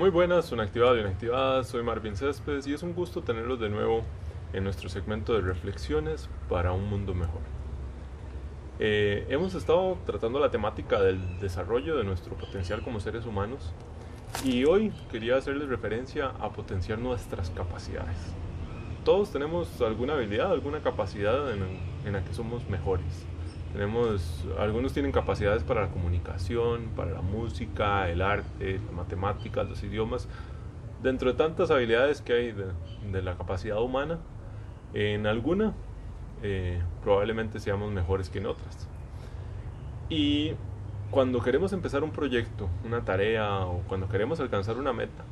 Muy buenas, una activada y una activada. Soy Marvin Céspedes y es un gusto tenerlos de nuevo en nuestro segmento de reflexiones para un mundo mejor. Eh, hemos estado tratando la temática del desarrollo de nuestro potencial como seres humanos y hoy quería hacerles referencia a potenciar nuestras capacidades. Todos tenemos alguna habilidad, alguna capacidad en la que somos mejores. Tenemos, algunos tienen capacidades para la comunicación, para la música, el arte, las matemáticas, los idiomas. Dentro de tantas habilidades que hay de, la capacidad humana, en alguna eh, probablemente seamos mejores que en otras. Y cuando queremos empezar un proyecto, una tarea o cuando queremos alcanzar una meta,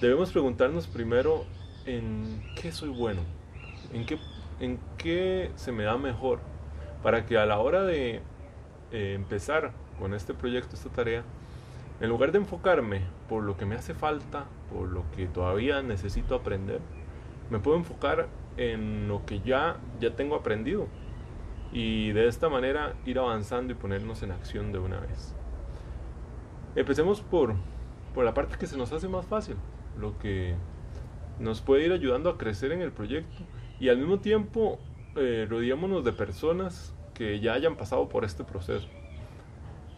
debemos preguntarnos primero en qué soy bueno, en qué, en qué se me da mejor para que a la hora de eh, empezar con este proyecto, esta tarea, en lugar de enfocarme por lo que me hace falta, por lo que todavía necesito aprender, me puedo enfocar en lo que ya, ya tengo aprendido y de esta manera ir avanzando y ponernos en acción de una vez. Empecemos por, por la parte que se nos hace más fácil, lo que nos puede ir ayudando a crecer en el proyecto y al mismo tiempo eh, de personas que ya hayan pasado por este proceso.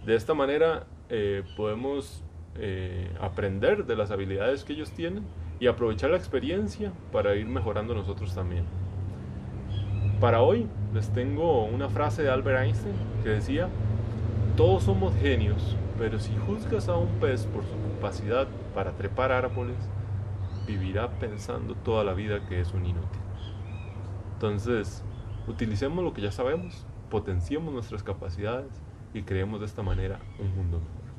De esta manera eh, podemos eh, aprender de las habilidades que ellos tienen y aprovechar la experiencia para ir mejorando nosotros también. Para hoy les tengo una frase de Albert Einstein que decía, todos somos genios, pero si juzgas a un pez por su capacidad para trepar árboles, vivirá pensando toda la vida que es un inútil. Entonces, utilicemos lo que ya sabemos, potenciemos nuestras capacidades y creemos de esta manera un mundo mejor.